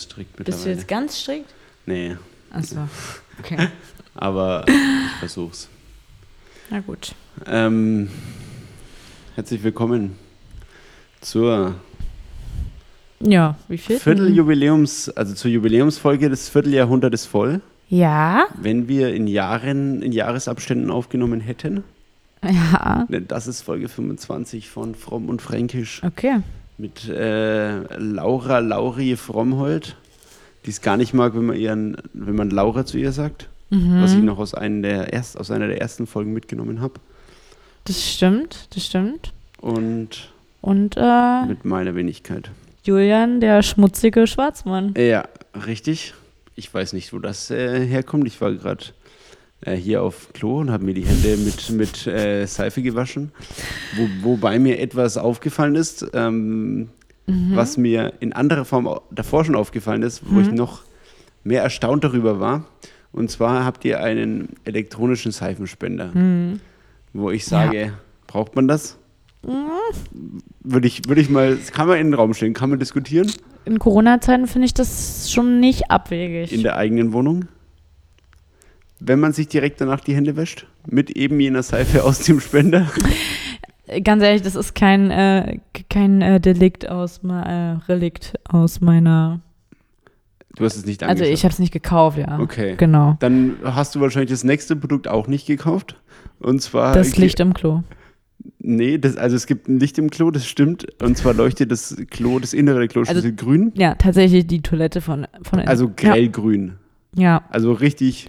ganz strikt Bist du mittlerweile. jetzt ganz strikt? Nee, Achso. Okay. aber ich versuch's. Na gut. Ähm, herzlich willkommen zur Ja, wie viel? Vierteljubiläums, also zur Jubiläumsfolge des Vierteljahrhunderts voll. Ja. Wenn wir in Jahren, in Jahresabständen aufgenommen hätten. Ja. Denn das ist Folge 25 von Fromm und Fränkisch Okay. Mit äh, Laura Lauri Frommhold, die es gar nicht mag, wenn man ihren, wenn man Laura zu ihr sagt. Mhm. Was ich noch aus, einem der erst, aus einer der ersten Folgen mitgenommen habe. Das stimmt, das stimmt. Und Und äh, mit meiner Wenigkeit. Julian, der schmutzige Schwarzmann. Ja, richtig. Ich weiß nicht, wo das äh, herkommt. Ich war gerade äh, hier auf Klo und habe mir die Hände mit, mit äh, Seife gewaschen. Wo, wobei mir etwas aufgefallen ist, ähm, Mhm. was mir in anderer Form davor schon aufgefallen ist, wo ich Mhm. noch mehr erstaunt darüber war. Und zwar habt ihr einen elektronischen Seifenspender, Mhm. wo ich sage, braucht man das? Würde ich, würde ich mal, kann man in den Raum stellen, kann man diskutieren In Corona-Zeiten finde ich das schon nicht abwegig. in der eigenen Wohnung? Wenn man sich direkt danach die Hände wäscht, mit eben jener Seife aus dem Spender. Ganz ehrlich, das ist kein, äh, kein äh, Delikt aus, äh, Relikt aus meiner. Du hast es nicht Also angeschaut. ich habe es nicht gekauft, ja. Okay. Genau. Dann hast du wahrscheinlich das nächste Produkt auch nicht gekauft. Und zwar. Das Licht im Klo. Nee, das, also es gibt ein Licht im Klo, das stimmt. Und zwar leuchtet das Klo, das innere Kloschüssel Also- grün. Ja, tatsächlich die Toilette von, von innen. Also grellgrün. Ja, Also richtig,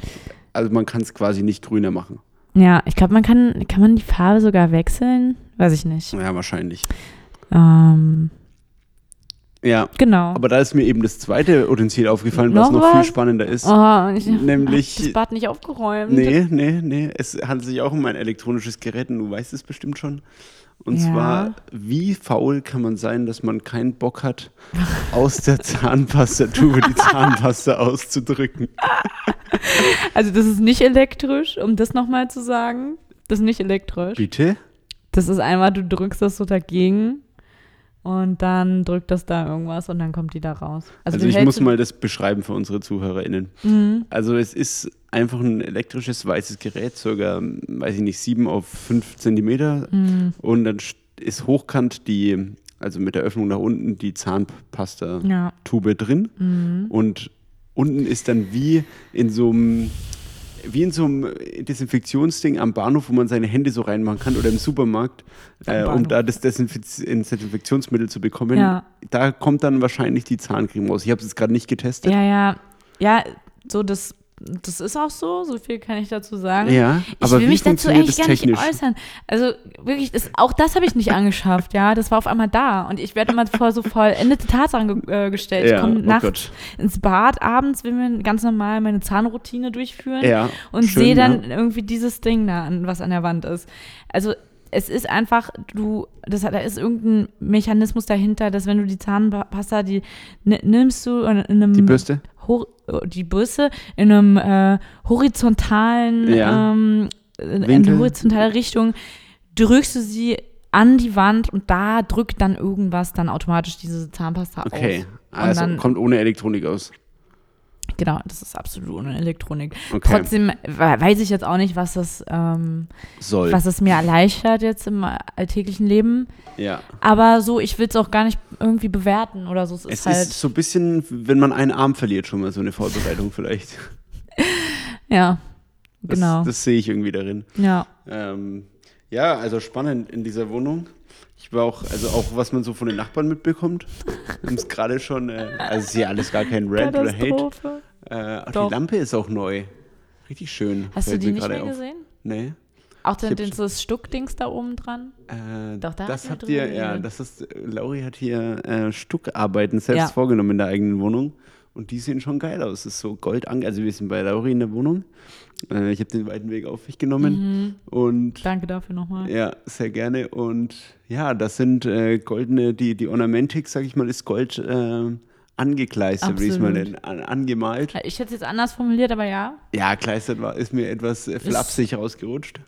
also man kann es quasi nicht grüner machen. ja. Ich glaube, man kann, kann man die Farbe sogar wechseln? Weiß ich nicht. Ja, wahrscheinlich. Ähm, Ja, genau. aber da ist mir eben das zweite Utensil aufgefallen, was Noch noch viel was? spannender ist. oh, ich Nämlich- hab das Bad nicht aufgeräumt. Nee, nee, nee. Es handelt sich auch um ein elektronisches Gerät und du weißt es bestimmt schon. Und Ja. zwar, wie faul kann man sein, dass man keinen Bock hat, aus der Zahnpastatube die Zahnpasta auszudrücken? Also das ist nicht elektrisch, um das nochmal zu sagen. Das ist nicht elektrisch. Bitte? Das ist einmal, du drückst das so dagegen und dann drückt das da irgendwas und dann kommt die da raus. Also, du ich muss mal das beschreiben für unsere ZuhörerInnen. Mhm. Also es ist einfach ein elektrisches weißes Gerät, circa, weiß ich nicht, 7 auf 5 Zentimeter. Mhm. Und dann st- ist hochkant die, also mit der Öffnung nach unten, die Zahnpasta-Tube Ja. drin. Mhm. Und unten ist dann wie in so einem wie in so einem Desinfektionsding am Bahnhof, wo man seine Hände so reinmachen kann oder im Supermarkt, äh, um da das Desinfiz Desinfektionsmittel zu bekommen. Ja. Da kommt dann wahrscheinlich die Zahncreme raus. Ich habe es jetzt gerade nicht getestet. ja, ja. Ja, so das, das ist auch so, so viel kann ich dazu sagen. Ja, Ich aber will mich dazu eigentlich gar nicht äußern. Also wirklich, das, auch das habe ich nicht angeschafft, ja. Das war auf einmal da. Und ich werde immer vor so vollendete Tatsachen ge äh, gestellt. Ja, ich komme oh nachts Gott. ins Bad, abends will mir ganz normal meine Zahnroutine durchführen Ja, und sehe dann ja. irgendwie dieses Ding da, an, was an der Wand ist. Also es ist einfach, du, das, da ist irgendein Mechanismus dahinter, dass wenn du die Zahnpasta, die ni- nimmst du in einem Die Bürste? Hor die Bürste in einem äh, horizontalen, Ja. ähm, in Winkel. eine horizontale Richtung, drückst du sie an die Wand und da drückt dann irgendwas dann automatisch diese Zahnpasta Okay, aus. also dann- kommt ohne Elektronik aus. Genau, das ist absolut ohne Elektronik. Okay. Trotzdem we- weiß ich jetzt auch nicht, was das, ähm, Soll. was es mir erleichtert jetzt im alltäglichen Leben. Ja. Aber so, ich will es auch gar nicht irgendwie bewerten oder so. Es ist Es halt, ist so ein bisschen, wenn man einen Arm verliert, schon mal so eine Vorbereitung vielleicht. ja, Das, genau. Das sehe ich irgendwie darin. ja. Ähm, ja, also spannend in dieser Wohnung. Ich war auch, also auch was man so von den Nachbarn mitbekommt. Wir haben es gerade schon, äh, also ist ja alles gar kein Rant oder Hate. Äh, die Lampe ist auch neu. Richtig schön. Hast du die nicht mehr auf. gesehen? Nee. Auch hab den, schon- das Stuckdings da oben dran? Äh, Doch, da das habt ihr, ja, das ist, Lauri hat hier äh, Stuckarbeiten selbst Ja. vorgenommen in der eigenen Wohnung. Und die sehen schon geil aus. Das ist so gold an. Also wir sind bei Lauri in der Wohnung. Äh, ich habe den weiten Weg auf mich genommen. Mhm. Und Danke dafür nochmal. ja, sehr gerne. Und ja, das sind äh, goldene, die, die Ornamentik, sag ich mal, ist Gold äh, angekleistert, würde ich es mal Absolut. nennen, an, angemalt. Ich hätte es jetzt anders formuliert, aber ja, Ja, kleistert war, ist mir etwas äh, flapsig rausgerutscht.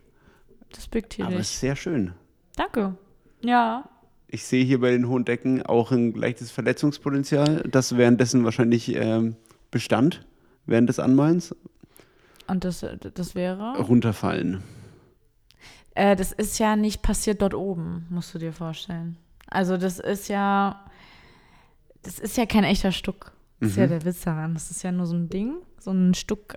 respektiere Aber ich. sehr schön. Danke. Ja. Ich sehe hier bei den hohen Decken auch ein leichtes Verletzungspotenzial, das währenddessen wahrscheinlich ähm, bestand, während des Anmalens. Und das, das wäre? Runterfallen. Äh, das ist ja nicht passiert dort oben, musst du dir vorstellen. Also das ist ja, das ist ja kein echter Stuck. Das ist ja Mhm. der Witz daran. Das ist ja nur so ein Ding, so ein Stuck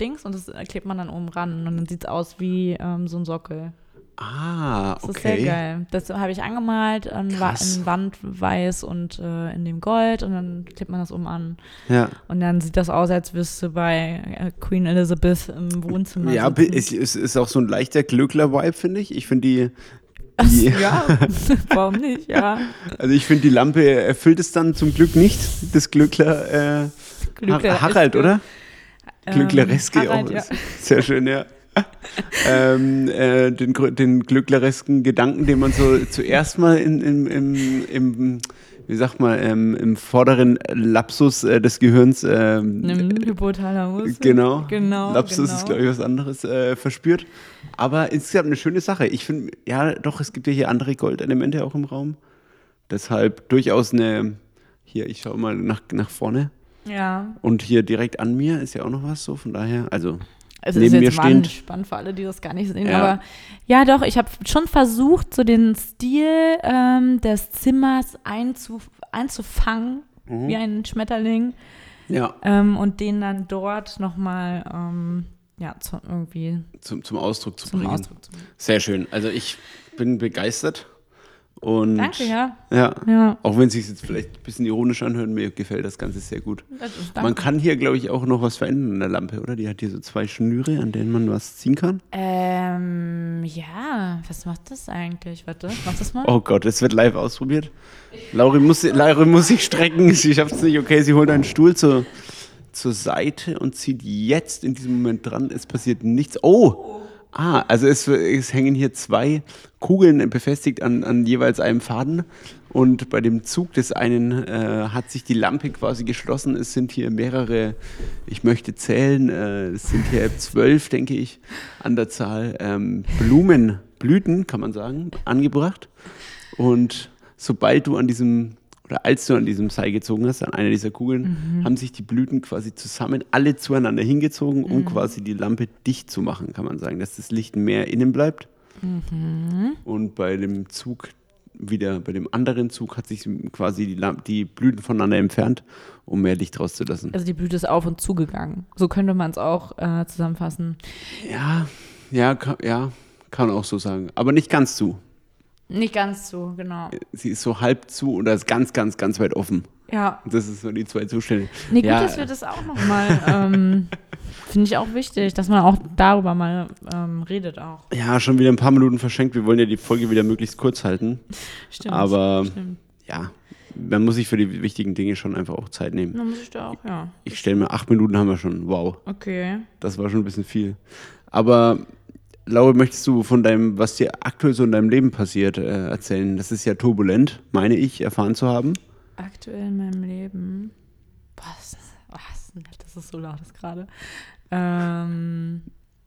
Dings und das klebt man dann oben ran und dann sieht es aus wie ähm, so ein Sockel. Ah, Das ist sehr okay. geil. Das habe ich angemalt in, Wa- Krass. in Wand weiß und äh, in dem Gold und dann klebt man das oben an. Ja, Und dann sieht das aus, als wüsst du bei äh, Queen Elizabeth im Wohnzimmer. ja es, es ist auch so ein leichter Glöckler-Vibe, finde ich. Ich finde die, Die ja, warum nicht? Ja. also ich finde die Lampe erfüllt es dann zum Glück nicht, das Glöckler, äh, Glückler- Harald, oder? Glücklereske Ähm, Harald, auch. ja. Sehr schön, ja. ähm, äh, den, den glückleresken Gedanken, den man so zuerst mal in, in, im, im, wie sagt man, ähm, im vorderen Lapsus äh, des Gehirns, ähm, Nimm Hypothalamus. genau, Genau. Lapsus genau. ist, glaube ich, was anderes, äh, verspürt. Aber insgesamt eine schöne Sache. Ich finde, ja, doch, es gibt ja hier andere Goldelemente auch im Raum. Deshalb durchaus eine, hier, ich schaue mal nach, nach vorne. Ja. Und hier direkt an mir ist ja auch noch was so, von daher, also Es Neben ist mir jetzt stehend. spannend für alle, die das gar nicht sehen. Ja. Aber ja, doch, ich habe schon versucht, so den Stil ähm, des Zimmers einzu, einzufangen, Mhm. wie ein Schmetterling. ja, Ähm, und den dann dort nochmal ähm, ja, zu, irgendwie zum, zum Ausdruck zu zum bringen. Ausdruck zu bringen. Sehr schön. Also ich bin begeistert. Und Danke, ja. ja. Ja, Auch wenn es sich jetzt vielleicht ein bisschen ironisch anhört, mir gefällt das Ganze sehr gut. Man kann hier, glaube ich, auch noch was verändern an der Lampe, oder? Die hat hier so zwei Schnüre, an denen man was ziehen kann. Ähm, ja, was macht das eigentlich? Warte, mach das mal. Oh Gott, es wird live ausprobiert. Lauri muss, Lauri muss sich strecken, sie schafft es nicht. Okay, sie holt einen Stuhl zur, zur Seite und zieht jetzt in diesem Moment dran. Es passiert nichts. Oh! Ah, also es, es hängen hier zwei Kugeln befestigt an, an jeweils einem Faden. Und bei dem Zug des einen äh, hat sich die Lampe quasi geschlossen. Es sind hier mehrere, ich möchte zählen, äh, es sind hier zwölf, denke ich, an der Zahl ähm, Blumen, Blüten, kann man sagen, angebracht. Und sobald du an diesem, oder als du an diesem Seil gezogen hast, an einer dieser Kugeln, haben sich die Blüten quasi zusammen alle zueinander hingezogen, um quasi die Lampe dicht zu machen, kann man sagen, dass das Licht mehr innen bleibt. Und bei dem Zug wieder, bei dem anderen Zug hat sich quasi die, Lamp die Blüten voneinander entfernt, um mehr Licht rauszulassen. Also die Blüte ist auf und zugegangen. So könnte man es auch äh, zusammenfassen. Ja, ja, kann, ja, kann auch so sagen. Aber nicht ganz zu. Nicht ganz so, genau. Sie ist so halb zu oder ist ganz, ganz, ganz weit offen. Ja, Das ist so die zwei Zustände. nee, gut, Ja. dass wir das auch nochmal, ähm, finde ich auch wichtig, dass man auch darüber mal ähm, redet auch. Ja, schon wieder ein paar Minuten verschenkt. Wir wollen ja die Folge wieder möglichst kurz halten. Stimmt. Aber Stimmt. ja, man muss sich für die wichtigen Dinge schon einfach auch Zeit nehmen. Dann muss ich da auch, ja. Ich stelle mir, acht Minuten haben wir schon. Wow, Okay. das war schon ein bisschen viel. Aber Laura, möchtest du von deinem, was dir aktuell so in deinem Leben passiert, äh, erzählen? Das ist ja turbulent, meine ich, erfahren zu haben. Aktuell in meinem Leben. Was? Was? Das ist so laut das gerade. Ähm,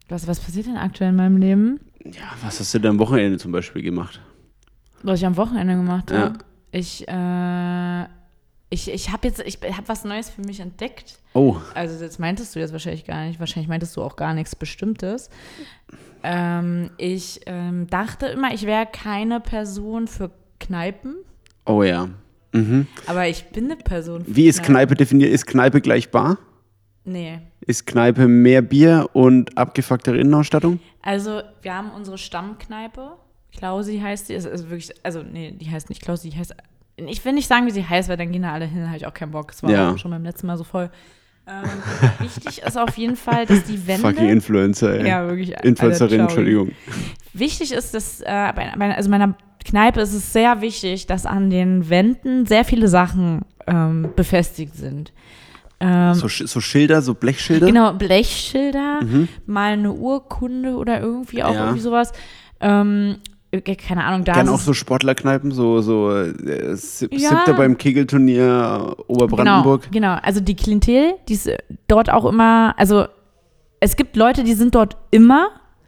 was, was passiert denn aktuell in meinem Leben? Ja, was hast du denn am Wochenende zum Beispiel gemacht? Was ich am Wochenende gemacht Ja. habe. Ich, äh, ich, ich habe jetzt, ich habe was Neues für mich entdeckt. Oh, Also das meintest du jetzt wahrscheinlich gar nicht. Wahrscheinlich meintest du auch gar nichts Bestimmtes. Ähm, ich ähm, dachte immer, ich wäre keine Person für Kneipen, oh ja. Mhm. aber ich bin eine Person. Für Wie ist Kneipe definiert? Ist Kneipe gleich Bar? Nee. Ist Kneipe mehr Bier und abgefucktere Innenausstattung? Also, wir haben unsere Stammkneipe. Klausi heißt die. Ist, ist wirklich, also, nee, die heißt nicht Klausi, die heißt. Ich will nicht sagen, wie sie heißt, weil dann gehen da alle hin, habe ich auch keinen Bock. Das war Ja. schon beim letzten Mal so voll. Ähm, wichtig ist auf jeden Fall, dass die Wände. Fucking Influencer, ey. ja, wirklich. Alter, Influencerin, ciao. Entschuldigung. Wichtig ist, dass äh, bei, also meiner Kneipe ist es sehr wichtig, dass an den Wänden sehr viele Sachen ähm, befestigt sind. Ähm, So, so Schilder, so Blechschilder? Genau, Blechschilder, Mhm. mal eine Urkunde oder irgendwie auch Ja. irgendwie sowas. Ähm, äh, keine Ahnung, da Gerne auch so Sportlerkneipen, so, so äh, Ja. siebter beim Kegelturnier äh, Oberbrandenburg. Genau, genau, also die Klientel, die ist dort auch immer, also es gibt Leute, die sind dort immer,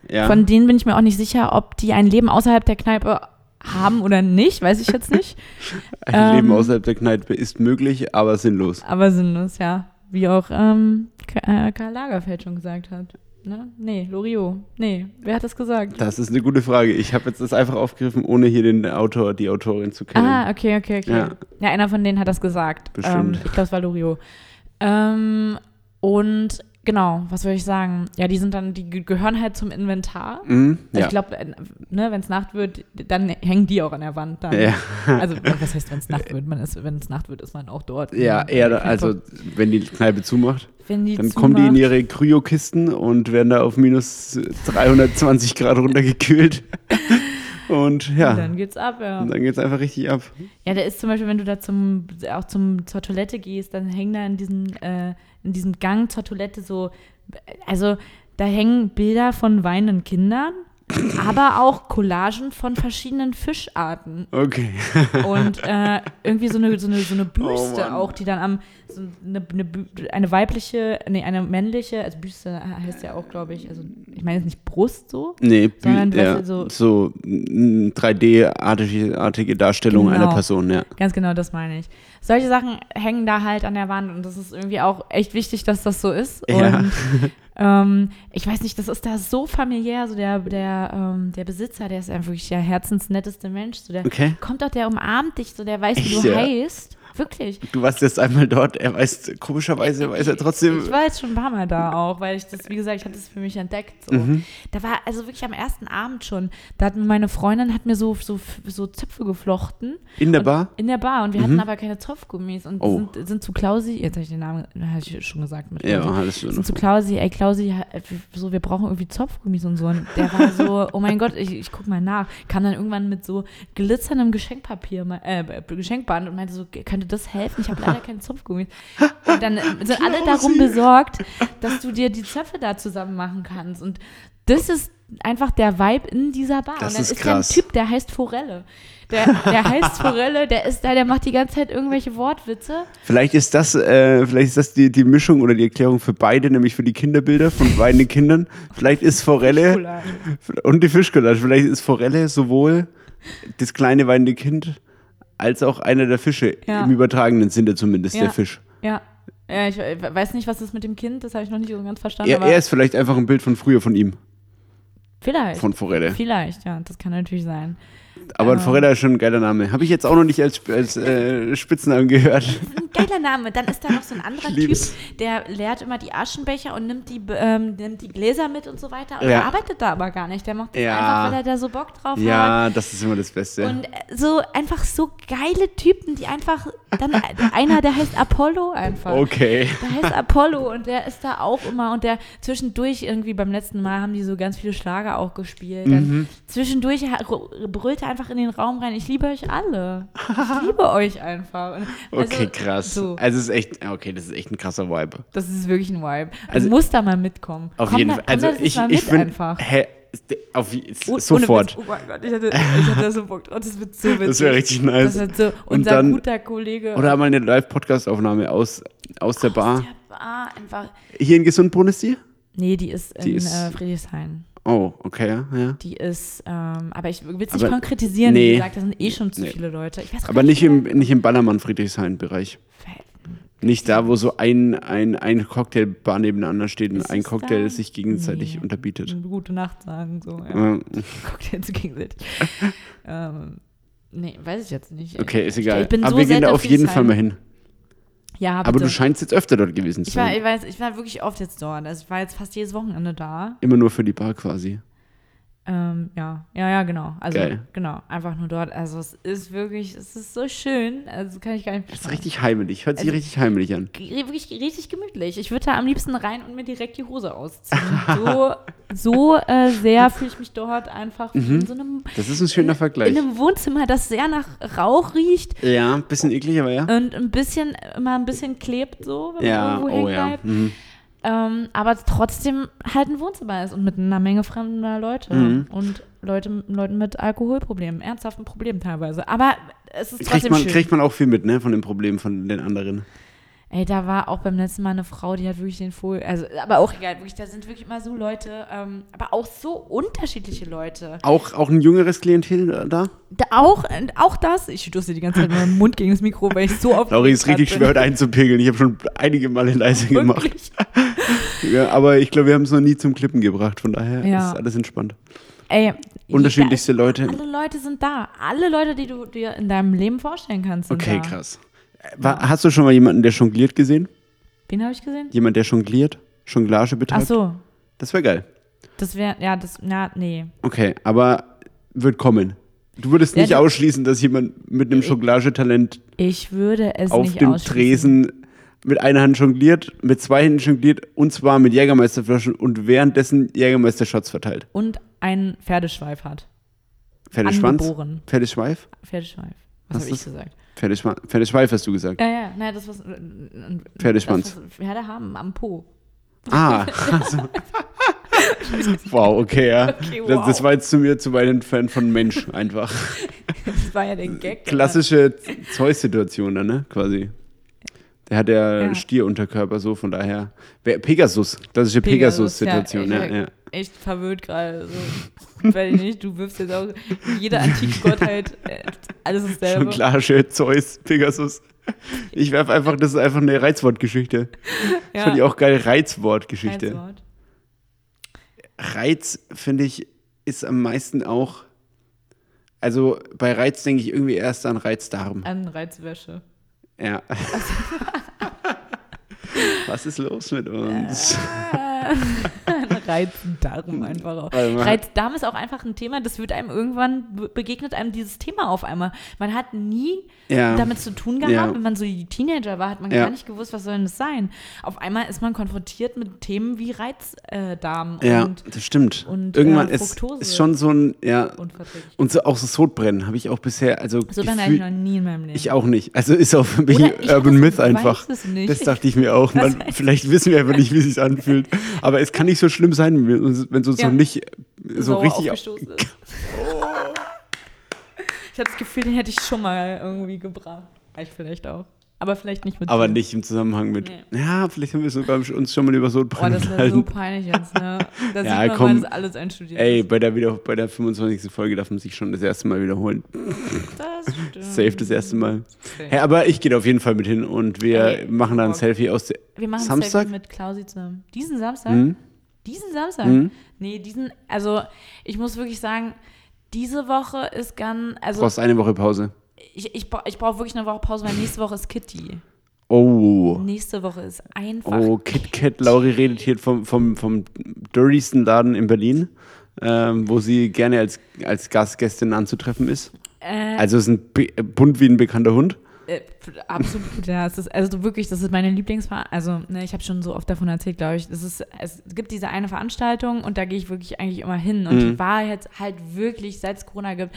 Ja. von denen bin ich mir auch nicht sicher, ob die ein Leben außerhalb der Kneipe haben oder nicht, weiß ich jetzt nicht. Ein Ähm. Leben außerhalb der Kneipe ist möglich, aber sinnlos. Aber sinnlos, ja. Wie auch ähm, Ka- äh, Karl Lagerfeld schon gesagt hat. Ne? Nee, Loriot. Nee, wer hat das gesagt? Das ist eine gute Frage. Ich habe jetzt das einfach aufgegriffen, ohne hier den Autor, die Autorin zu kennen. Ah, okay, okay, okay. Ja. Ja, einer von denen hat das gesagt. Bestimmt. Ähm, ich glaube, es war Loriot. Ähm, und genau, was würde ich sagen? Ja, die sind dann, die ge- gehören halt zum Inventar. Mhm, Also ja. ich glaube, ne, wenn es Nacht wird, dann hängen die auch an der Wand. Dann. Ja. Also was heißt, wenn es Nacht wird? Man ist, wenn es Nacht wird, ist man auch dort. ja, eher, also wenn die Kneipe zumacht, wenn die dann kommen die in zumacht. ihre Kryokisten und werden da auf minus 320 Grad runtergekühlt. Und ja, Und dann geht's ab, ja. und dann geht es einfach richtig ab. Ja, da ist zum Beispiel, wenn du da zum, auch zum, zur Toilette gehst, dann hängen da in diesem, äh, in diesem Gang zur Toilette so, also da hängen Bilder von weinenden Kindern, aber auch Collagen von verschiedenen Fischarten. Okay. Und äh, irgendwie so eine, so eine, so eine Büste Mann. auch, die dann am, so eine, eine, eine weibliche, nee, eine männliche, also Büste heißt ja auch, glaube ich, also ich meine jetzt nicht Brust so, Nee, Bü- Sondern, weißt ja, so- so, 3D-artige artige Darstellung Genau. einer Person, ja. Ganz genau, das meine ich. Solche Sachen hängen da halt an der Wand und das ist irgendwie auch echt wichtig, dass das so ist. Ja. Und ähm, ich weiß nicht, das ist da so familiär, so der, der, ähm, der Besitzer, der ist einfach wirklich der herzensnetteste Mensch. So der Okay. kommt doch, der umarmt dich, so der weiß, wie du Ja. heißt. Wirklich. Du warst jetzt einmal dort, er weiß, komischerweise weiß er trotzdem. Ich war jetzt schon ein paar Mal da auch, weil ich das, wie gesagt, ich hatte das für mich entdeckt. So. Mhm. Da war also wirklich am ersten Abend schon, da hat meine Freundin hat mir so, so, so Zöpfe geflochten. In der Bar? In der Bar und wir hatten aber keine Zopfgummis und Oh. sind, sind zu Klausi, jetzt habe ich den Namen, hatte ich schon gesagt mit Ja, alles schon. sind zu Klausi, ey Klausi, so wir brauchen irgendwie Zopfgummis und so und der war so, oh mein Gott, ich, ich guck mal nach, kam dann irgendwann mit so glitzerndem Geschenkpapier, äh, Geschenkband und meinte so, könnte das helfen? Ich habe leider keine Zopfgummis. Und dann sind alle darum besorgt, dass du dir die Zöpfe da zusammen machen kannst und das ist einfach der Vibe in dieser Bar. Das und dann ist ist ja ein krass. Typ, der heißt Forelle. Der, der heißt Forelle, der ist da, der macht die ganze Zeit irgendwelche Wortwitze. Vielleicht ist das, äh, vielleicht ist das die, die Mischung oder die Erklärung für beide, nämlich für die Kinderbilder von weinenden Kindern. Vielleicht ist Forelle und die Fischcollage, vielleicht ist Forelle sowohl das kleine weinende Kind als auch einer der Fische. Ja. Im übertragenen Sinne zumindest, Ja. der Fisch. Ja. Ja, ich weiß nicht, was ist mit dem Kind, das habe ich noch nicht so ganz verstanden. Er, er ist vielleicht einfach ein Bild von früher von ihm, vielleicht. von Forelle. Vielleicht, ja, das kann natürlich sein. Aber ähm, Forelle ist schon ein geiler Name. Habe ich jetzt auch noch nicht als, als äh, Spitznamen gehört. Geiler Name. Dann ist da noch so ein anderer Typ, der leert immer die Aschenbecher und nimmt die, ähm, nimmt die Gläser mit und so weiter. Und Ja. er arbeitet da aber gar nicht. Der macht das Ja. einfach, weil er da so Bock drauf hat. Ja, das ist immer das Beste. Und äh, so einfach so geile Typen, die einfach dann einer, der heißt Apollo einfach. okay. Der heißt Apollo und der ist da auch immer und der zwischendurch irgendwie beim letzten Mal haben die so ganz viele Schlager auch gespielt. Mhm. zwischendurch brüllt er einfach in den Raum rein, ich liebe euch alle. Ich liebe euch einfach. Und also, Okay, krass. So, Also es ist echt, okay, das ist echt ein krasser Vibe. das ist wirklich ein Vibe. Du Also- musst da mal mitkommen. Auf komm jeden da, Fall. Also ich, ich bin, einfach. hä, auf, Oh, sofort. Witz. Oh mein Gott, ich hatte, ich hatte so Bock drauf. Das wird so witzig. Das wäre richtig nice. Das wird so Und unser dann- guter Kollege. Oder mal eine Live-Podcast-Aufnahme aus, aus der Bar. Aus der Bar einfach. Hier in Gesundbrunn ist die? Nee, die ist Die in ist- äh, Friedrichshain. Oh, okay, ja. ja. Die ist, ähm, aber ich will es nicht konkretisieren, nee. wie gesagt, da sind eh schon zu Nee. viele Leute. Gar Aber nicht im, nicht im Ballermann-Friedrichshain-Bereich. Nicht da, wo so ein, ein, ein Cocktailbar nebeneinander steht und Ist ein Cocktail sich gegenseitig Nee. unterbietet. Gute Nacht sagen, so. Ja. Cocktails gegenseitig. ähm, nee, weiß ich jetzt nicht. Okay, ist egal. Ich bin Aber so wir gehen da auf jeden. Fall mal hin. Ja, Aber bitte. du scheinst jetzt öfter dort gewesen zu ich war, sein. ich, weiß, ich war wirklich oft jetzt dort. Also ich war jetzt fast jedes Wochenende da. Immer nur für die Bar quasi. Ähm, ja, ja, ja, genau. Also Geil. genau, einfach nur dort. Also es ist wirklich, es ist so schön. Also kann ich gar nicht Das ist richtig heimelig. Hört sich Also- richtig heimelig an. Wirklich richtig gemütlich. Ich würde da am liebsten rein und mir direkt die Hose ausziehen. So, so äh, sehr fühle ich mich dort einfach wie in so einem, Das ist ein schöner Mhm. Vergleich. in einem Wohnzimmer, das sehr nach Rauch riecht Ja, ein bisschen eklig, aber ja. und ein bisschen, immer ein bisschen klebt so, wenn Ja, man irgendwo oh hängen ja. bleibt. Mhm. Ähm, aber trotzdem halt ein Wohnzimmer ist und mit einer Menge fremder Leute Mhm. und Leute, Leuten mit Alkoholproblemen, ernsthaften Problemen teilweise. Aber es ist Kriegt trotzdem man, schön. kriegt man auch viel mit, ne, von den Problemen von den anderen. Ey, da war auch beim letzten Mal eine Frau, die hat wirklich den Vogel, also, aber auch egal, wirklich, da sind wirklich immer so Leute, ähm, aber auch so unterschiedliche Leute. Auch, auch ein jüngeres Klientel da? Da auch, äh, auch das, ich stoße die ganze Zeit mit meinem Mund gegen das Mikro, weil ich so auf Lauri ist richtig schwer heute einzupegeln. Ich habe schon einige Male leise gemacht. Ja, aber ich glaube, wir haben es noch nie zum Klippen gebracht. Von daher Ja. ist alles entspannt. Ey, Unterschiedlichste Leute. Alle Leute sind da. Alle Leute, die du dir in deinem Leben vorstellen kannst, sind Okay, da. krass. Hast du schon mal jemanden, der jongliert gesehen? Wen habe ich gesehen? Jemand, der jongliert? Jonglage Ach betreibt? so, Das wäre geil. das wäre, ja, das, na, nee. Okay, aber wird kommen. Du würdest Ja, nicht du- ausschließen, dass jemand mit einem Jonglagetalent Ich würde es auf nicht dem. Tresen mit einer Hand jongliert, mit zwei Händen jongliert und zwar mit Jägermeisterflaschen und währenddessen Jägermeister-Shots verteilt. Und einen Pferdeschweif hat. Pferdeschwanz? Angeboren. Pferdeschweif? Pferdeschweif. Was habe ich gesagt? Pferdeschwa Pferdeschweif hast du gesagt. Ja, ja, nein, das was. äh, Pferdeschwanz. Das, Pferde haben am Po. Ah, also. wow, okay, ja. Okay, Das, das wow. war jetzt zu mir zu weit entfernt von Mensch einfach. Das war ja der Gag. Klassische Zeus-Situation dann, ne? Quasi. Der hat ja, Ja. Stierunterkörper so, von daher. Pegasus, klassische Pegasus-Situation, ja. ja, ich ja. war Echt verwirrt gerade. So. Weil nicht, du wirfst jetzt auch jede Antikgottheit, äh, alles ist selber. Jonglage, Zeus, Pegasus. Ich werfe einfach, das ist einfach eine Reizwortgeschichte. Das fand ich auch geil, Reizwortgeschichte. Reizwort. Reiz, finde ich, ist am meisten auch. Also bei Reiz denke ich irgendwie erst an Reizdarm. An Reizwäsche. Ja. Was ist los mit uns? Ein Reizdarm einfach auch. Mal. Reizdarm ist auch einfach ein Thema, das wird einem irgendwann, be- begegnet einem dieses Thema auf einmal. Man hat nie Ja. damit zu tun gehabt, Ja. wenn man so Teenager war, hat man Ja. gar nicht gewusst, was soll denn das sein. Auf einmal ist man konfrontiert mit Themen wie Reizdarm Ja, und das stimmt. und, Irgendwann äh, ist, ist schon so ein, ja, und so, auch so Sodbrennen habe ich auch bisher, also So dann hatte ich noch nie in meinem Leben. ich auch nicht. Also ist auch für mich Urban Myth einfach. Das dachte ich mir auch. Man, vielleicht wissen wir einfach nicht, wie es sich anfühlt. Aber es kann nicht so schlimm sein, uns- wenn es uns Ja. noch nicht so sauer richtig. aufgestoßen ist. Ich habe das Gefühl, den hätte ich schon mal irgendwie gebracht. Ich vielleicht auch. Aber vielleicht nicht mit Aber dir. nicht im Zusammenhang mit. Nee. Ja, vielleicht haben wir sogar uns schon mal über Boah, Sodbrennen das wäre so peinlich jetzt, ne? Da Ja, sieht man komm. dass alles einstudiert Ey, ist. bei der, wieder, bei der 25. Folge darf man sich schon das erste Mal wiederholen. Das stimmt. Safe das erste Mal. Safe. Hey, aber ich gehe da auf jeden Fall mit hin und wir Ey, machen da ein. Selfie aus der. Wir machen Samstag? Samstag mit Klausi zusammen. Diesen Samstag? Hm? Diesen Samstag? Hm? Nee, diesen, also ich muss wirklich sagen, diese Woche ist ganz, Du also brauchst eine Woche Pause. ich, ich, ich brauche wirklich eine Woche Pause, weil nächste Woche ist Kitty. Oh. Nächste Woche ist einfach. Oh, Kit Kat. Lauri redet hier vom, vom, vom dirtysten Laden in Berlin, ähm, wo sie gerne als, als Gastgästin anzutreffen ist. Äh, Also es ist ein bunt wie ein bekannter Hund. Äh, absolut, ja. Es ist, also wirklich, das ist meine Lieblingsveranstaltung. Also, ne, ich habe schon so oft davon erzählt, glaube ich. Das ist, es gibt diese eine Veranstaltung und da gehe ich wirklich eigentlich immer hin. Und Mhm. die war jetzt halt wirklich, seit es Corona gibt,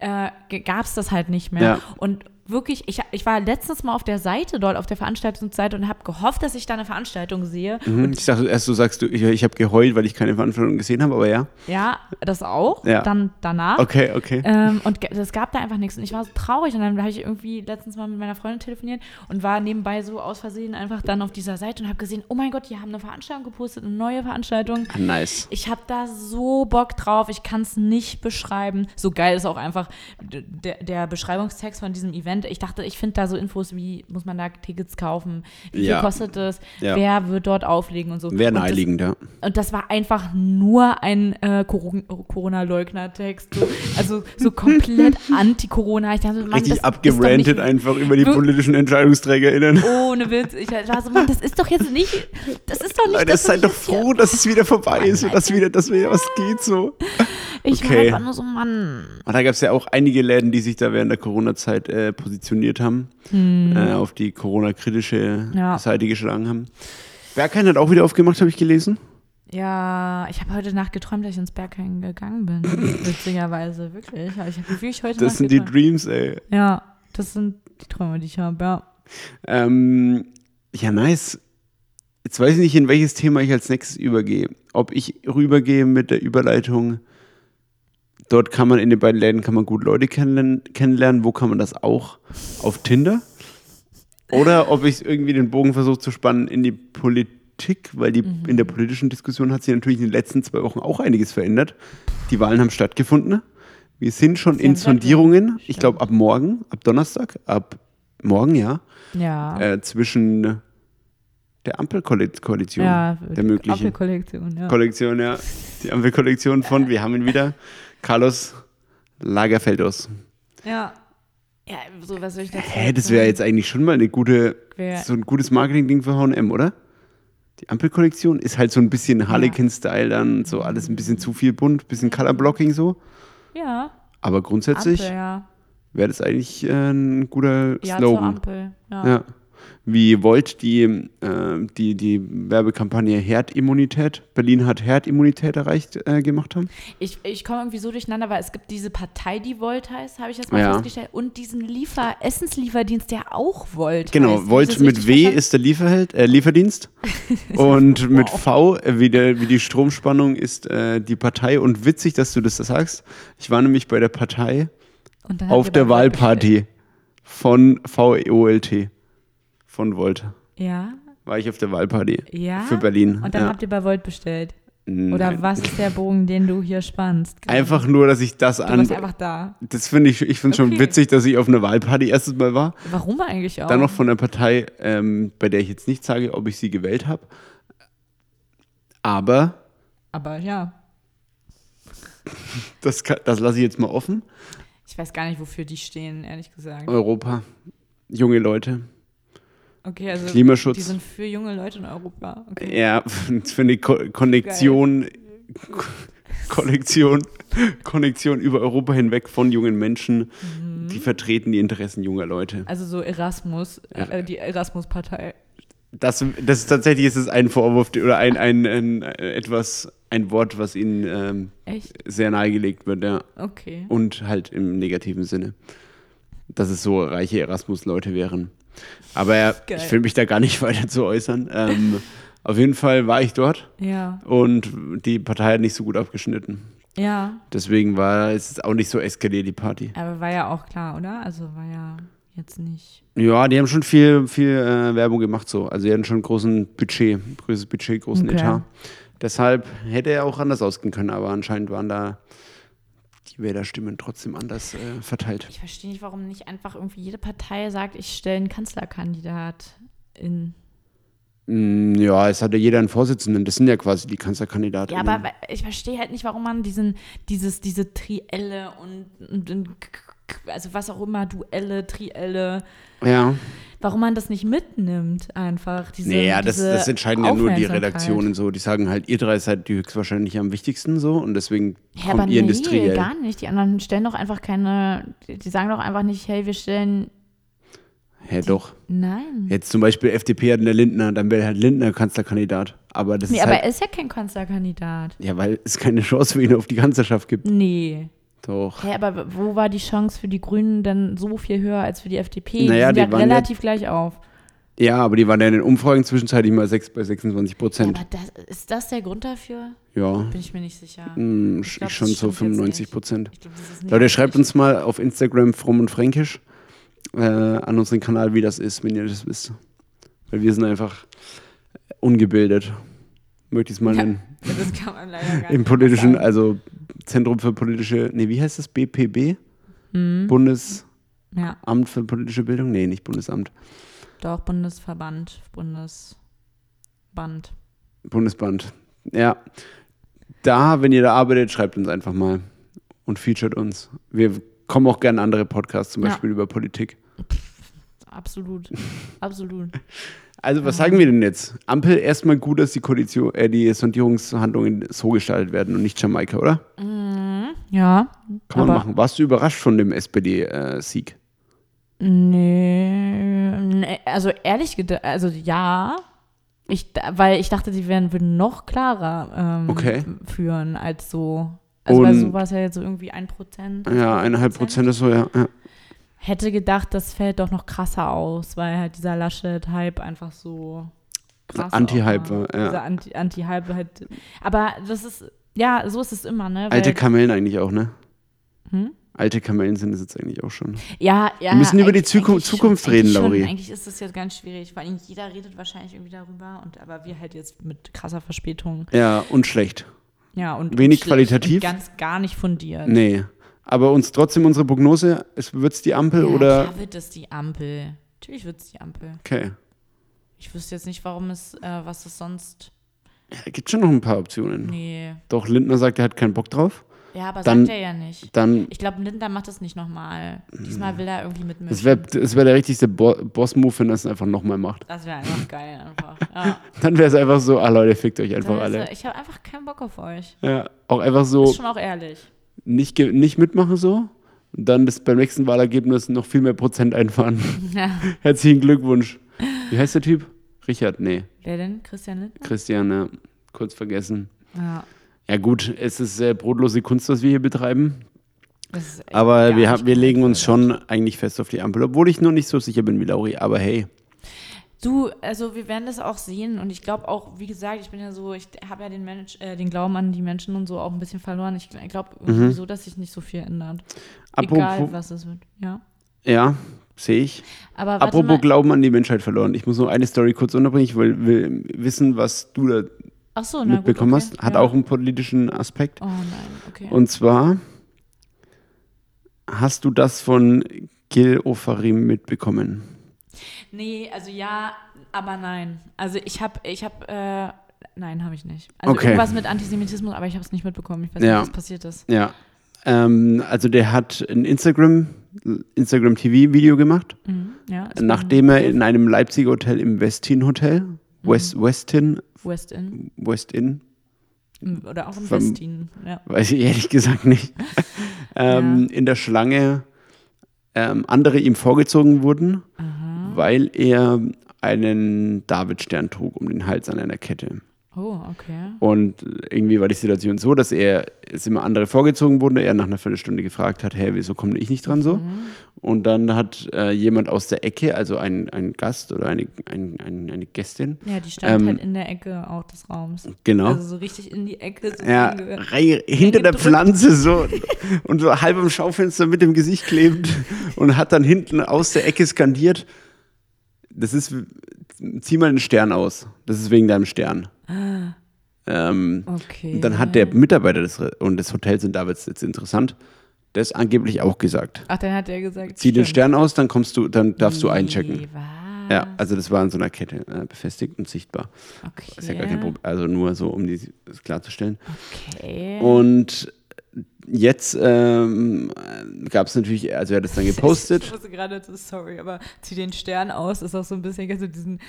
äh, gab es das halt nicht mehr. Ja. Und wirklich, ich, ich war letztens mal auf der Seite dort, auf der Veranstaltungsseite und habe gehofft, dass ich da eine Veranstaltung sehe. Mhm. Ich dachte erst, du sagst, du, ich, ich habe geheult, weil ich keine Veranstaltung gesehen habe, aber ja. Ja, das auch. Ja. Dann danach. Okay, okay. Ähm, und es gab da einfach nichts. Und ich war so traurig. Und dann habe ich irgendwie letztens mal mit meiner Freundin telefoniert und war nebenbei so aus Versehen einfach dann auf dieser Seite und habe gesehen, oh mein Gott, die haben eine Veranstaltung gepostet, eine neue Veranstaltung. Ah, nice. Ich habe da so Bock drauf. Ich kann es nicht beschreiben. So geil ist auch einfach der, der Beschreibungstext von diesem Event. Ich dachte, ich finde da so Infos wie, muss man da Tickets kaufen? Wie viel Ja. kostet es? Ja. Wer wird dort auflegen und so. Das- naheliegend, ja. und das war einfach nur ein äh, Coron- Corona-Leugner-Text. So, also so komplett anti-Corona. Ich dachte, Mann, Richtig abgerantet einfach über die politischen EntscheidungsträgerInnen. Ohne Witz. Ich war so, Mann, das ist doch jetzt nicht. Das ist doch nicht. Leute, das, seid doch froh, dass es wieder vorbei ist und dass wieder, dass wieder was geht so. Ich war Okay. einfach nur so, Mann. Und da gab es ja auch einige Läden, die sich da während der Corona-Zeit äh, positioniert haben, äh, auf die Corona-kritische Hm. Ja. Seite geschlagen haben. Berghain hat auch wieder aufgemacht, habe ich gelesen. Ja, ich habe heute Nacht geträumt, dass ich ins Berghain gegangen bin. Witzigerweise, wirklich. Ich habe wirklich heute Das Nacht sind die geträumt. Dreams, ey. Ja, das sind die Träume, die ich habe, ja. Ähm, ja, nice. Jetzt weiß ich nicht, in welches Thema ich als nächstes übergehe. Ob ich rübergehe mit der Überleitung, dort kann man in den beiden Läden kann man gut Leute kennenlernen, kennenlernen. Wo kann man das auch? Auf Tinder? Oder ob ich irgendwie den Bogen versuche zu spannen in die Politik, weil die, Mhm. in der politischen Diskussion hat sich natürlich in den letzten zwei Wochen auch einiges verändert. Die Wahlen haben stattgefunden. Wir sind schon Sie in Sondierungen, Wettbewerb, ich glaube ab morgen, ab Donnerstag, ab morgen, ja, Ja. äh, zwischen der Ampelkoalition, ja, der möglichen Apfelkollektion, ja. Kollektion, ja. Die Ampelkollektion von, wir haben ihn wieder, Carlos Lagerfeldos. ja. Ja, so was soll ich dazu Hä, das wäre jetzt eigentlich schon mal eine gute, so ein gutes Marketing-Ding für H&M, oder? Die Ampelkollektion ist halt so ein bisschen Harlequin-Style dann, so alles ein bisschen zu viel bunt, bisschen Colorblocking so. Ja, Aber grundsätzlich Ampel, ja. wäre das eigentlich äh, ein guter Ja, zur Slogan. Ampel. Ja. Ja. Wie Volt die, äh, die, die Werbekampagne Herdimmunität, Berlin hat Herdimmunität erreicht, äh, gemacht haben. Ich, ich komme irgendwie so durcheinander, weil es gibt diese Partei, die Volt heißt, habe ich jetzt mal Ja. festgestellt, und diesen Liefer Essenslieferdienst, der auch Volt Genau, heißt. Volt mit W verstanden? ist der Lieferheld, äh, Lieferdienst. und mit Wow. V, äh, wie, der, wie die Stromspannung, ist äh, die Partei. Und witzig, dass du das da sagst. Ich war nämlich bei der Partei auf der Wahlparty von VEOLT. Von Volt. Ja, War ich auf der Wahlparty ja. für Berlin. Und dann ja. habt ihr bei Volt bestellt. Nein. Oder was ist der Bogen, den du hier spannst? gerade? Einfach nur, dass ich das Du an. warst einfach da. Das finde ich, ich finde schon Okay. witzig, dass ich auf einer Wahlparty erstes Mal war. Warum eigentlich auch? Dann noch von einer Partei, ähm, bei der ich jetzt nicht sage, ob ich sie gewählt habe. Aber Aber ja, das, kann- das lasse ich jetzt mal offen. ich weiß gar nicht, wofür die stehen, ehrlich gesagt. Europa, junge Leute, Okay, also Klimaschutz. die sind für junge Leute in Europa. Okay. Ja, für eine Ko Konnektion, Ko Kollektion, Konnektion über Europa hinweg von jungen Menschen, Mhm. die vertreten die Interessen junger Leute. Also so Erasmus, äh, die Erasmus-Partei. Das, das ist tatsächlich ist es ein Vorwurf oder ein, ein, ein, äh, etwas, ein Wort, was ihnen ähm, sehr nahegelegt wird, ja. Okay. Und halt im negativen Sinne. Dass es so reiche Erasmus-Leute wären. Aber Geil. ich will mich da gar nicht weiter zu äußern. Ähm, auf jeden Fall war ich dort Ja, und die Partei hat nicht so gut abgeschnitten. ja. Deswegen war es auch nicht so eskaliert, die Party. Aber war ja auch klar, oder? Also war ja jetzt nicht. Ja, die haben schon viel, viel äh, Werbung gemacht so. Also die hatten schon großen Budget, größeres Budget, großen Okay. Etat. Deshalb hätte er auch anders ausgehen können, aber anscheinend waren da die Wählerstimmen trotzdem anders äh, verteilt. Ich verstehe nicht, warum nicht einfach irgendwie jede Partei sagt, ich stelle einen Kanzlerkandidat in. Mm, Ja, es hatte jeder einen Vorsitzenden. Das sind ja quasi die Kanzlerkandidaten. Ja, aber ich verstehe halt nicht, warum man diesen, dieses, diese Trielle und, und, und also was auch immer, Duelle, Trielle, Ja, warum man das nicht mitnimmt einfach. Diese, naja, das, diese das entscheiden ja nur die. Redaktionen so. Die sagen halt, ihr drei seid die höchstwahrscheinlich am wichtigsten so und deswegen Ja, kommt ihr nee, industriell. gar nicht. Die anderen stellen doch einfach keine, die sagen doch einfach nicht, hey, wir stellen, Hä, doch. nein. Jetzt zum Beispiel FDP hat eine Lindner, dann wäre halt Lindner Kanzlerkandidat. Aber das Nee, ist aber halt, er ist ja kein Kanzlerkandidat. ja, weil es keine Chance für ihn auf die Kanzlerschaft gibt. Nee. Doch. Hä, aber wo war die Chance für die Grünen denn so viel höher als für die FDP? Naja, die sind die ja waren ja- relativ gleich auf. Ja, aber die waren ja in den Umfragen zwischenzeitlich mal 6 bei 26 Ja, Prozent. aber das, ist das der Grund dafür? Ja, Bin ich mir nicht sicher. mm, Ich glaub, schon jetzt 95 nicht. Prozent. Leute, schreibt uns mal auf Instagram fromm und fränkisch äh, an unseren Kanal, wie das ist, wenn ihr das wisst. Weil wir sind einfach ungebildet. Möchte ich es mal Ja, nennen. Das kann man leider gar Im politischen, also Zentrum für politische, nee, wie heißt das? BPB? Mhm. Bundesamt Ja, für politische Bildung? Nee, nicht Bundesamt. doch, Bundesverband, Bundesband. Bundesband. Ja. Da, wenn ihr da arbeitet, schreibt uns einfach mal und featuret uns. Wir kommen auch gerne andere Podcasts, zum Ja. Beispiel über Politik. Absolut. Absolut. Also, was sagen wir denn jetzt? Ampel, erstmal gut, dass die Koalition, äh, die Sondierungshandlungen so gestaltet werden und nicht Jamaika, oder? Ja. Kann man machen. Warst du überrascht von dem SPD-Sieg? Nee, nee, also ehrlich gedacht, also ja. Ich, weil ich dachte, die werden, würden noch klarer ähm, Okay. führen als so. Also weil Und- so war es ja jetzt so irgendwie ein Prozent. Ja, eineinhalb Prozent ist so, ja. ja. Hätte gedacht, das fällt doch noch krasser aus, weil halt dieser Laschet-Hype einfach so krass Anti-Hype auch war, ja. Dieser Anti- Anti-Hype halt. Aber das ist, ja, so ist es immer, ne? Weil, Alte Kamellen eigentlich auch, ne? hm? alte Kamellen sind es jetzt eigentlich auch schon. Ja, ja. Wir müssen über die Zukunft- eigentlich schon- Zukunft reden, schon. Lauri. Eigentlich ist das jetzt ganz schwierig, allem jeder redet wahrscheinlich irgendwie darüber, und aber wir halt jetzt mit krasser Verspätung. Ja, und schlecht. Ja, und Wenig schlecht qualitativ. Und ganz gar nicht fundiert. Nee. Aber uns trotzdem unsere Prognose, es wird's die Ampel ja, oder. Klar wird es die Ampel. Natürlich wird es die Ampel. Okay. Ich wüsste jetzt nicht, warum es, äh, was es sonst. Ja, gibt schon noch ein paar Optionen. Nee. Doch, Lindner sagt, er hat keinen Bock drauf. Ja, aber Dann- sagt er ja nicht. Dann, Ich glaube, Lindner macht das nicht nochmal. Diesmal will er irgendwie mitmischen. das wäre wär der richtigste Bo Boss-Move, wenn er es einfach nochmal macht. Das wäre einfach geil, einfach. Ja. Dann wäre es einfach so, ah Leute, fickt euch einfach alle. ich habe einfach keinen Bock auf euch. Ja, auch einfach so Ist schon auch ehrlich. Nicht, nicht mitmachen so. Und dann das beim nächsten Wahlergebnis noch viel mehr Prozent einfahren. Ja. Herzlichen Glückwunsch. Wie heißt der Typ? Richard? Nee. Wer denn? Christian Lindner? Christian, ja. Kurz vergessen. Ja. Ja gut, es ist äh, brotlose Kunst, was wir hier betreiben. Das ist echt Aber wir, haben, wir legen uns schon eigentlich fest auf die Ampel, obwohl ich noch nicht so sicher bin wie Lauri. Aber hey, Du, also wir werden das auch sehen und ich glaube auch, wie gesagt, ich bin ja so, ich habe ja den, Mensch, äh, den Glauben an die Menschen und so auch ein bisschen verloren. Ich, glaube irgendwie so, dass sich nicht so viel ändert. Egal, apropos, was es wird. Ja. ja, sehe ich. Aber Apropos mal. Glauben an die Menschheit verloren. Ich muss noch eine Story kurz unterbringen. Ich will, will wissen, was du da Ach so, mitbekommen gut, okay. hast. Hat ja. auch einen politischen Aspekt. Oh nein, okay. Und zwar hast du das von Gil Ofarim mitbekommen. Nee, also ja, aber nein. Also ich habe, ich habe, äh, nein, habe ich nicht. Also Okay. irgendwas mit Antisemitismus, aber ich habe es nicht mitbekommen. Ich weiß Ja. nicht, was passiert ist. Ja. Ähm, also der hat ein Instagram, Instagram TV-Video gemacht, Mhm. Ja, nachdem er in einem Leipziger Hotel im Westin Hotel, West, Westin, Westin Westin, oder auch im Vom- Westin. Ja. weiß ich ehrlich gesagt nicht, ähm, in der Schlange ähm, andere ihm vorgezogen wurden, Aha. Weil er einen Davidstern trug um den Hals an einer Kette. Oh, okay. Und irgendwie war die Situation so, dass er es immer andere vorgezogen wurden, er nach einer Viertelstunde gefragt hat, hey, wieso komme ich nicht dran so? Mhm. Und dann hat äh, jemand aus der Ecke, also ein, ein Gast oder eine, ein, ein, eine Gästin, Ja, die stand Ähm, halt in der Ecke auch des Raums. genau, Also so richtig in die Ecke. So ja, reinge- rei- hinter der. Pflanze so und so halb am Schaufenster mit dem Gesicht klebend und hat dann hinten aus der Ecke skandiert, das ist, zieh mal einen Stern aus, das ist wegen deinem Stern. Ähm, Okay. Und dann hat der Mitarbeiter des, und des Hotels, und da wird es jetzt interessant, das angeblich auch gesagt. Ach, dann hat er gesagt. Zieh den stimmt. Stern aus, dann kommst du, dann darfst du einchecken. Was? Ja, also das war in so einer Kette äh, befestigt und sichtbar. Okay. Ist ja gar kein Problem. Also nur so, um die, das klarzustellen. Okay. Und jetzt ähm, gab es natürlich, also er hat es dann Ich gepostet. wusste gerade, so, sorry, aber zieh den Stern aus, ist auch so ein bisschen, also diesen,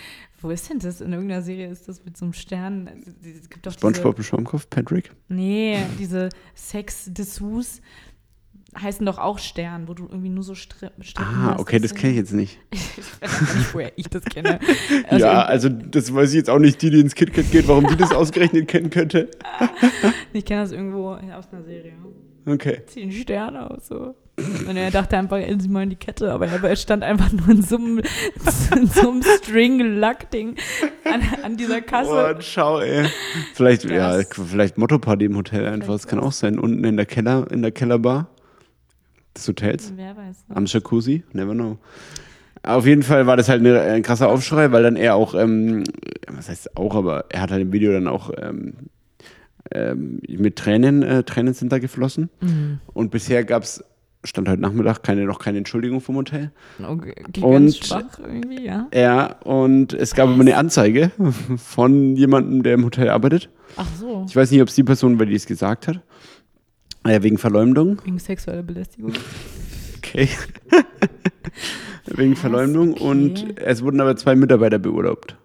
wo ist denn das? In irgendeiner Serie ist das mit so einem Stern. Also, Es gibt doch SpongeBob im Schaumkopf, Patrick. Diese, nee, diese Sex-Dessous heißen doch auch Stern, wo du irgendwie nur so Stri Strippen Ah, hast. okay, das kenne ich jetzt nicht. Ich weiß nicht, woher ich das kenne. Also ja, also das weiß ich jetzt auch nicht, die, die ins KitKat geht, warum die das ausgerechnet kennen könnte. Ich kenne das irgendwo aus einer Serie. Okay. Zieh den Stern aus, so. Und er dachte einfach, ey, sieh mal in die Kette, aber er, er stand einfach nur in so einem, in so einem String-Luck-Ding an, an dieser Kasse. Oh, schau, ey. Vielleicht, ja, vielleicht Motto-Party im Hotel einfach. Das kann auch sein. Unten in der Keller, in der Kellerbar des Hotels. Wer weiß. Ne? Am Jacuzzi. Never know. Auf jeden Fall war das halt eine, ein krasser Aufschrei, weil dann er auch, ähm, was heißt auch, aber er hat halt im Video dann auch ähm, ähm, mit Tränen, äh, Tränen sind da geflossen. Mhm. Und bisher gab es, stand heute Nachmittag, keine, noch keine Entschuldigung vom Hotel. Okay, Und- schwach irgendwie, ja. Ja, und es gab immer eine Anzeige von jemandem, der im Hotel arbeitet. Ach so, Ich weiß nicht, ob es die Person war, die es gesagt hat. Äh, wegen Verleumdung. wegen sexueller Belästigung. Okay. wegen Verleumdung. okay. Und es wurden aber zwei Mitarbeiter beurlaubt.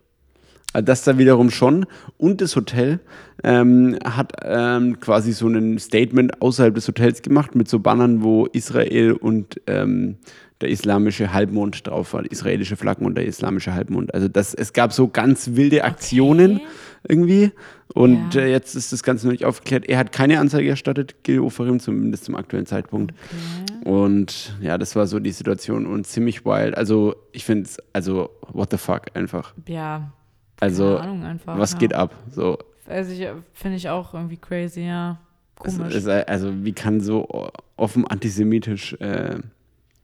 Also das da wiederum schon. Und das Hotel ähm, hat ähm, quasi so ein Statement außerhalb des Hotels gemacht mit so Bannern, wo Israel und ähm, der islamische Halbmond drauf war. Israelische Flaggen und der islamische Halbmond. Also das, es gab so ganz wilde Aktionen Okay. Irgendwie. Und Ja. äh, jetzt ist das Ganze noch nicht aufgeklärt. Er hat keine Anzeige erstattet, Gil Oferim, zumindest zum aktuellen Zeitpunkt. Okay. Und ja, das war so die Situation und ziemlich wild. Also ich finde es, also what the fuck einfach. Ja, Also keine Ahnung einfach. was ja. geht ab? So, Also ich finde ich auch irgendwie crazy, ja. Komisch. es, also wie kann so offen antisemitisch äh,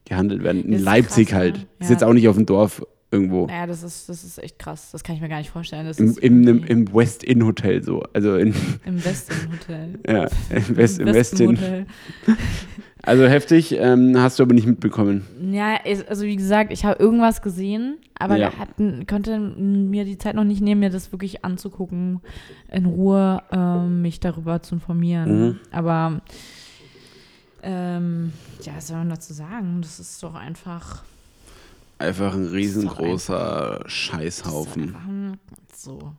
gehandelt werden. In ist Leipzig krass, ne? halt. Ja. Ist jetzt auch nicht auf dem Dorf irgendwo. Naja, das ist, das ist echt krass. Das kann ich mir gar nicht vorstellen. Das Im, im, im, Im West Inn Hotel so. Also in, im Westin Hotel. ja, im West, im West Inn. Hotel. Also heftig, ähm, hast du aber nicht mitbekommen. Ja, also wie gesagt, ich habe irgendwas gesehen, aber Ja. hatten, konnte mir die Zeit noch nicht nehmen, mir das wirklich anzugucken, in Ruhe ähm, mich darüber zu informieren. Mhm. Aber ähm, ja, was soll man dazu sagen? Das ist doch einfach Einfach ein riesengroßer Scheißhaufen. einfach ein- so.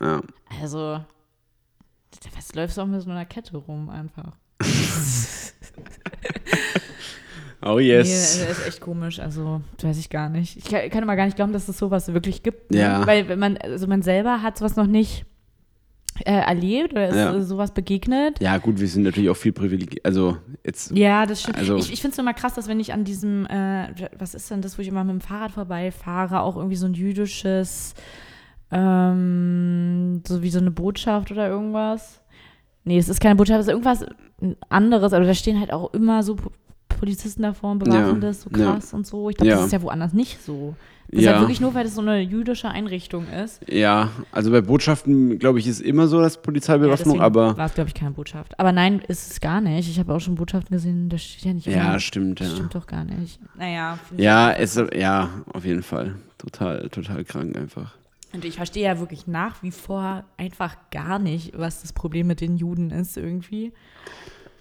Ja. Also, was läufst du auch mit so einer Kette rum einfach? Oh Nee, yes. das ist echt komisch. Also, weiß ich gar nicht. Ich kann, kann immer gar nicht glauben, dass es sowas wirklich gibt. Ne? Ja. Weil wenn man, also man selber hat sowas noch nicht erlebt oder ist Ja. äh, sowas begegnet. Ja, gut, wir sind natürlich auch viel privilegiert. Also jetzt. Ja, das stimmt. Also- ich ich finde es immer krass, dass wenn ich an diesem, äh, was ist denn das, wo ich immer mit dem Fahrrad vorbeifahre, auch irgendwie so ein jüdisches, ähm, so wie so eine Botschaft oder irgendwas. Nee, es ist keine Botschaft, es ist irgendwas anderes, aber da stehen halt auch immer so Polizisten davor und bewachen Ja, das so ja. krass und so. Ich glaube, Ja. das ist ja woanders nicht so. Das ist halt Ja, wirklich nur, weil das so eine jüdische Einrichtung ist. ja, also bei Botschaften, glaube ich, ist immer so, dass Polizeibewaffnung, aber. war es, glaube ich, keine Botschaft. Aber nein, ist es gar nicht. Ich habe auch schon Botschaften gesehen, das steht ja nicht Ja, immer. stimmt, Das ja. stimmt doch gar nicht. Naja. Ja, es, ja, auf jeden Fall. Total, total krank einfach. Und ich verstehe ja wirklich nach wie vor einfach gar nicht, was das Problem mit den Juden ist irgendwie.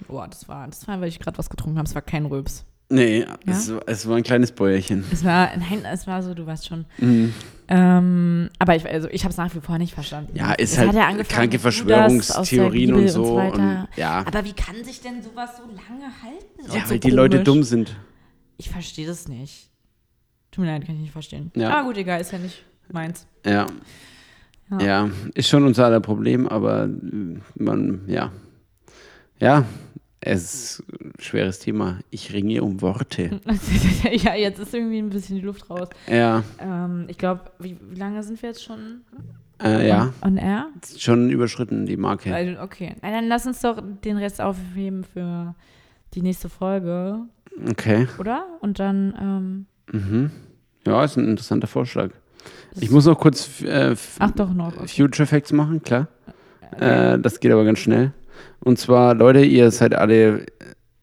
Boah, das war, das war, weil ich gerade was getrunken habe. Es war kein Röps. Nee, es, es war ein kleines Bäuerchen. Es war, nein, es war so, du weißt schon. Mhm. Ähm, aber ich, also ich habe es nach wie vor nicht verstanden. Ja, ist Es halt ja kranke Verschwörungstheorien und so. weiter. Und, ja, Aber wie kann sich denn sowas so lange halten? ja und so weil die Leute dumm sind. Ich verstehe das nicht. Tut mir leid, kann ich nicht verstehen. Ja. Ah, gut, egal, ist ja nicht meins. Ja. Ja. ja. ist schon unser aller Problem, aber äh, man, ja. Ja, es ist ein schweres Thema. Ich ringe um Worte. ja, jetzt ist irgendwie ein bisschen die Luft raus. Ja, Ähm, ich glaube, wie, wie lange sind wir jetzt schon äh, ja, on, air? schon überschritten, die Marke. Also, okay. Na, dann lass uns doch den Rest aufheben für die nächste Folge, Okay. oder? Und dann, ähm, Mhm. Ja, ist ein interessanter Vorschlag. Ich muss noch kurz äh, ach doch noch. Okay. Future Facts machen, klar. Äh, das geht aber ganz schnell. Und zwar, Leute, ihr seid alle,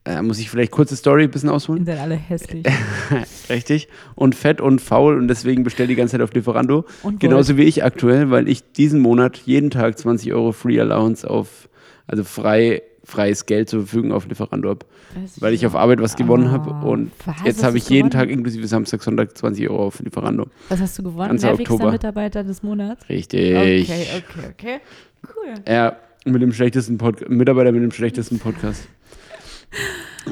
äh, muss ich vielleicht kurze Story ein bisschen ausholen? Sind dann alle hässlich. Richtig. Und fett und faul und deswegen bestellt die ganze Zeit auf Lieferando. Und Genauso wie ich aktuell, weil ich diesen Monat jeden Tag 20 Euro Free Allowance auf, also frei, freies Geld zur Verfügung auf Lieferando habe. Weil ich auf Arbeit was gewonnen Oh, habe und was jetzt habe ich jeden gewonnen? Tag inklusive Samstag, Sonntag 20 Euro auf Lieferando. Was hast du gewonnen? ganzer Oktober. Mitarbeiter des Monats? Richtig. Okay, okay, okay. Cool. Ja, mit dem schlechtesten Pod Mitarbeiter mit dem schlechtesten Podcast.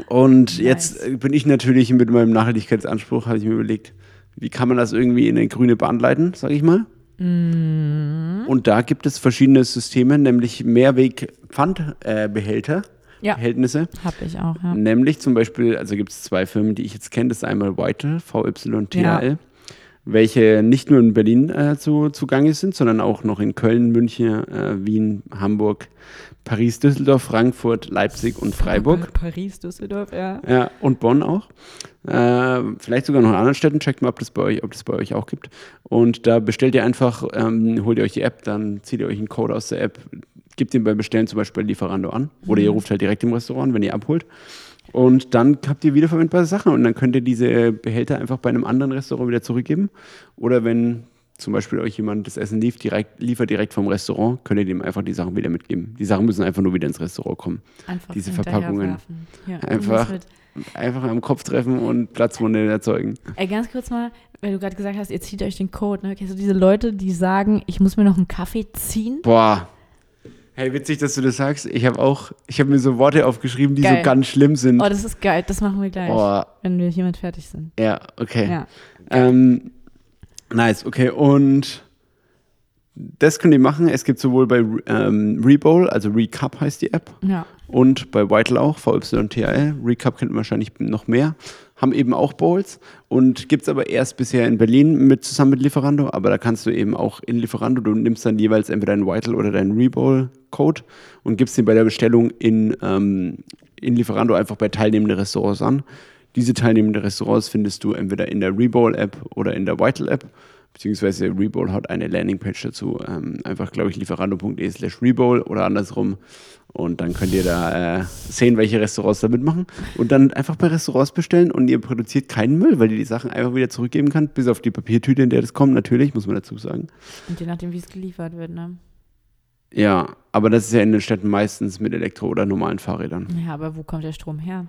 Und jetzt äh, bin ich natürlich mit meinem Nachhaltigkeitsanspruch, habe ich mir überlegt, wie kann man das irgendwie in eine grüne Bahn leiten, sage ich mal. Mhm. Und da gibt es verschiedene Systeme, nämlich Mehrweg-Pfandbehälter, Ja. Behältnisse. Hab ich auch, ja. Nämlich zum Beispiel, also gibt es zwei Firmen, die ich jetzt kenne. Das ist einmal Vital, VYTAL, Ja. Welche nicht nur in Berlin äh, zu, zugange sind, sondern auch noch in Köln, München, äh, Wien, Hamburg, Paris, Düsseldorf, Frankfurt, Leipzig und Freiburg. Paris, Düsseldorf, ja. Ja, und Bonn auch. Äh, vielleicht sogar noch in anderen Städten. Checkt mal, ob das bei euch, ob das bei euch auch gibt. Und da bestellt ihr einfach, ähm, holt ihr euch die App, dann zieht ihr euch einen Code aus der App, gebt den beim Bestellen zum Beispiel bei Lieferando an. Oder ihr ruft halt direkt im Restaurant, an, wenn ihr abholt. Und dann habt ihr wiederverwendbare Sachen und dann könnt ihr diese Behälter einfach bei einem anderen Restaurant wieder zurückgeben. Oder wenn zum Beispiel euch jemand das Essen lief, direkt, liefert direkt vom Restaurant, könnt ihr dem einfach die Sachen wieder mitgeben. Die Sachen müssen einfach nur wieder ins Restaurant kommen. Einfach Diese Verpackungen. Ja, Einfach. Einfach am Kopf treffen und Platzwunde erzeugen. Ey, ganz kurz mal, weil du gerade gesagt hast, ihr zieht euch den Code. Ne? Kennst du diese Leute, die sagen, ich muss mir noch einen Kaffee ziehen? Boah. Hey, witzig, dass du das sagst. Ich habe auch, ich habe mir so Worte aufgeschrieben, die Geil. so ganz schlimm sind. Oh, das ist geil. Das machen wir gleich, Boah, wenn wir hiermit fertig sind. ja, okay. Ja. Ähm, nice, okay. Und das könnt ihr machen. Es gibt sowohl bei ähm, Rebowl, also Recap heißt die App, Ja. Und bei Vital auch, VYTL. Recap kennt man wahrscheinlich noch mehr. Haben eben auch Bowls und gibt es aber erst bisher in Berlin mit zusammen mit Lieferando. Aber da kannst du eben auch in Lieferando, du nimmst dann jeweils entweder dein Vital oder dein Rebowl, Rabattcode und gibst den bei der Bestellung in, ähm, in Lieferando einfach bei teilnehmenden Restaurants an. Diese teilnehmenden Restaurants findest du entweder in der Rebowl-App oder in der Vital-App. Beziehungsweise Rebowl hat eine Landingpage dazu. Ähm, einfach, glaube ich, lieferando.de slash Rebowl oder andersrum. Und dann könnt ihr da äh, sehen, welche Restaurants da mitmachen. Und dann einfach bei Restaurants bestellen und ihr produziert keinen Müll, weil ihr die Sachen einfach wieder zurückgeben könnt, bis auf die Papiertüte, in der das kommt, natürlich, muss man dazu sagen. Und je nachdem, wie es geliefert wird, ne? Ja, aber das ist ja in den Städten meistens mit Elektro- oder normalen Fahrrädern. Ja, aber wo kommt der Strom her?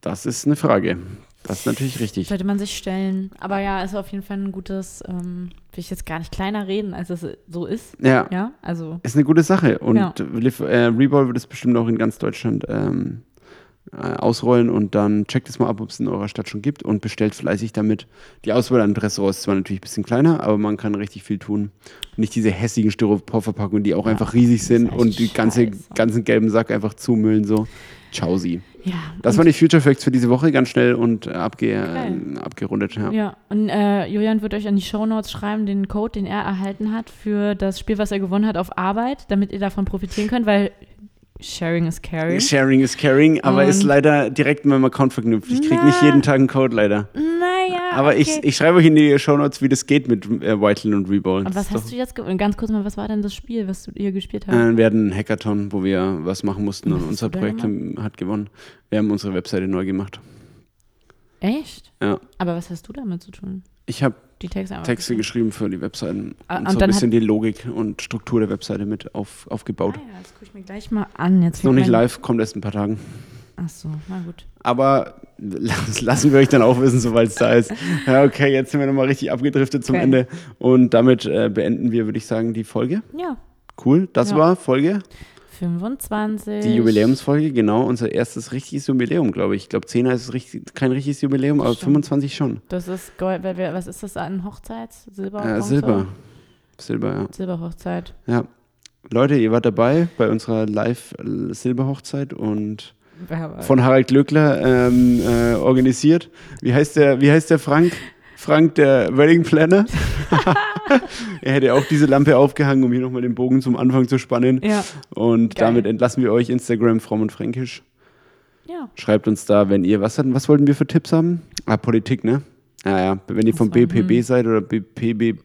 Das ist eine Frage. Das ist natürlich richtig. Sollte man sich stellen. Aber ja, ist auf jeden Fall ein gutes, ähm, will ich jetzt gar nicht kleiner reden, als es so ist. Ja, Ja, also. ist eine gute Sache. Und Ja. Liv- äh, Reebol wird es bestimmt auch in ganz Deutschland ähm, äh, ausrollen und dann checkt es mal ab, ob es in eurer Stadt schon gibt und bestellt fleißig damit. Die Auswahl an Restaurants ist zwar natürlich ein bisschen kleiner, aber man kann richtig viel tun. Nicht diese hässigen Styroporverpackungen, die auch Ja, einfach riesig sind und die ganze, ganzen gelben Sack einfach zumüllen so. Ciao sie. Ja. Das waren die Future Facts für diese Woche, ganz schnell und äh, abge Okay. äh, abgerundet. Ja. Ja, und äh, Julian wird euch an die Shownotes schreiben, den Code, den er erhalten hat für das Spiel, was er gewonnen hat auf Arbeit, damit ihr davon profitieren könnt, weil Sharing is caring. Sharing is caring, aber Und- ist leider direkt mit meinem Account verknüpft. Ich kriege nicht jeden Tag einen Code leider. Naja. Aber okay. ich, ich schreibe euch in die Shownotes, wie das geht mit äh, Whiteley und Reball. Und was hast ist du jetzt? Ganz kurz mal, was war denn das Spiel, was du, ihr gespielt habt? äh, Wir hatten einen Hackathon, wo wir was machen mussten und hast unser Projekt hat gewonnen. Wir haben unsere Webseite neu gemacht. Echt? Ja. Aber was hast du damit zu tun? Ich habe Die Texte Texte geschrieben? für die Webseiten Ah, und, und so ein bisschen die Logik und Struktur der Webseite mit auf, aufgebaut. Ah ja, das gucke ich mir gleich mal an. Jetzt Ist noch nicht live, kommt erst in ein paar Tagen. Ach so, na gut. Aber das lassen wir euch dann auch wissen, sobald es da ist. Ja, okay, jetzt sind wir nochmal richtig abgedriftet zum Okay. Ende. Und damit äh, beenden wir, würde ich sagen, die Folge. Ja, Cool, das Ja. war Folge, 25. die Jubiläumsfolge, genau, unser erstes richtiges Jubiläum, glaube ich. Ich glaube, 10 ist richtig, kein richtiges Jubiläum, aber Stimmt. 25 schon. Das ist Gold. Was ist das an Hochzeits? Silber? Äh? Silber. Silber, ja. Silberhochzeit. ja. Leute, ihr wart dabei bei unserer Live-Silberhochzeit und von Harald Glöckler ähm, äh, organisiert. Wie heißt der, wie heißt der Frank? Frank, der Wedding Planner. er hätte auch diese Lampe aufgehangen, um hier nochmal den Bogen zum Anfang zu spannen. Ja, Und Geil. damit entlassen wir euch Instagram fromm und fränkisch. ja. Schreibt uns da, wenn ihr, was, hatten, was wollten wir für Tipps haben? Ah, Politik, ne? Ja, ja, wenn ihr vom BPB seid oder BPB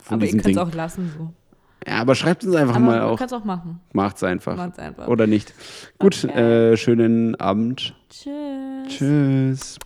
von Aber ihr könnt es auch lassen so. Ja, aber schreibt uns einfach Aber mal auch. kann es auch machen. Macht's einfach. Macht's einfach. Oder nicht. Gut, Okay. äh, schönen Abend. Tschüss. Tschüss.